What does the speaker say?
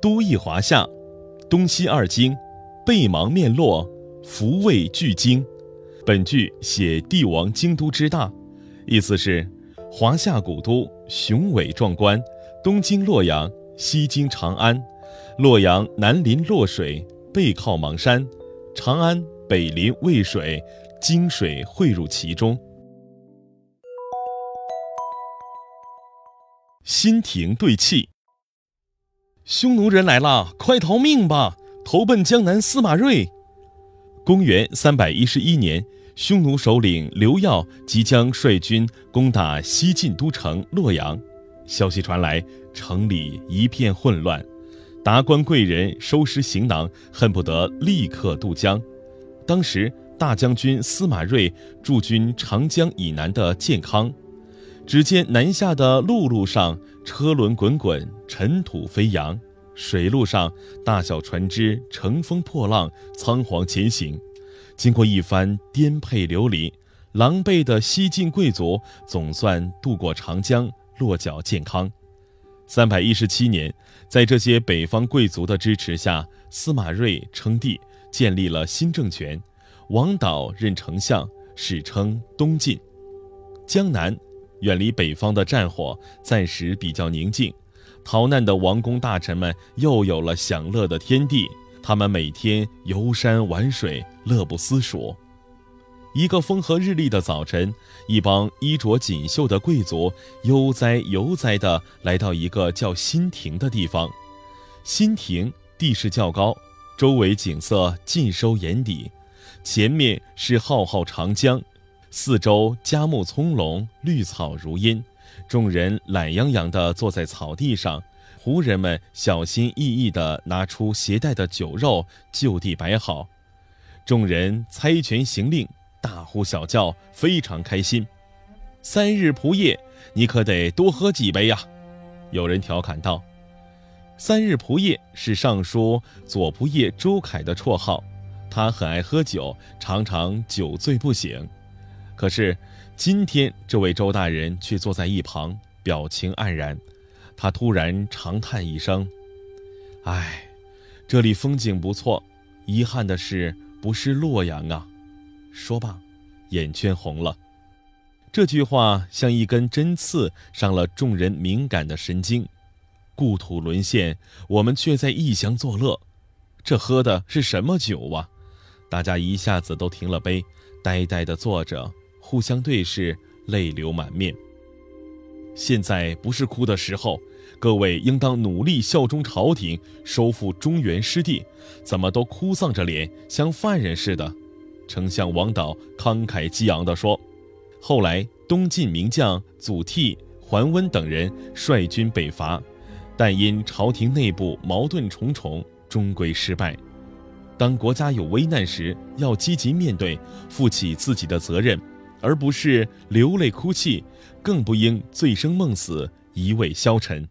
都邑华夏，东西二京，背芒面洛，福卫俱京。本句写帝王京都之大，意思是华夏古都雄伟壮观，东经洛阳，西经长安。洛阳南临洛水，背靠邙山；长安北临渭水，泾水汇入其中。新亭对气。匈奴人来了，快逃命吧！投奔江南司马睿。公元三百一十一年，匈奴首领刘耀即将率军攻打西晋都城洛阳。消息传来，城里一片混乱，达官贵人收拾行囊，恨不得立刻渡江。当时大将军司马睿驻军长江以南的建康，只见南下的陆路上车轮滚滚，尘土飞扬。水路上，大小船只乘风破浪，仓皇前行。经过一番颠沛流离，狼狈的西晋贵族总算渡过长江，落脚建康。三百一十七年，在这些北方贵族的支持下，司马睿称帝，建立了新政权。王导任丞相，史称东晋。江南，远离北方的战火，暂时比较宁静。逃难的王公大臣们又有了享乐的天地，他们每天游山玩水，乐不思蜀。一个风和日丽的早晨，一帮衣着锦绣的贵族悠哉悠哉地来到一个叫新亭的地方。新亭地势较高，周围景色尽收眼底，前面是浩浩长江，四周佳木葱茏，绿草如茵。众人懒洋洋地坐在草地上，胡人们小心翼翼地拿出携带的酒肉，就地摆好。众人猜拳行令，大呼小叫，非常开心。三日仆夜，你可得多喝几杯呀！有人调侃道：“三日仆夜是尚书左仆射周凯的绰号，他很爱喝酒，常常酒醉不醒。可是。”今天，这位周大人却坐在一旁，表情黯然。他突然长叹一声：“唉，这里风景不错，遗憾的是不是洛阳啊。”说罢，眼圈红了。这句话像一根针刺，伤了众人敏感的神经。故土沦陷，我们却在异乡作乐，这喝的是什么酒啊？大家一下子都停了杯，呆呆地坐着。互相对视，泪流满面。现在不是哭的时候，各位应当努力效忠朝廷，收复中原失地。怎么都哭丧着脸，像犯人似的？丞相王导慷慨激昂地说。后来，东晋名将祖逖、桓温等人率军北伐，但因朝廷内部矛盾重重，终归失败。当国家有危难时，要积极面对，负起自己的责任。而不是流泪哭泣，更不应醉生梦死、一味消沉。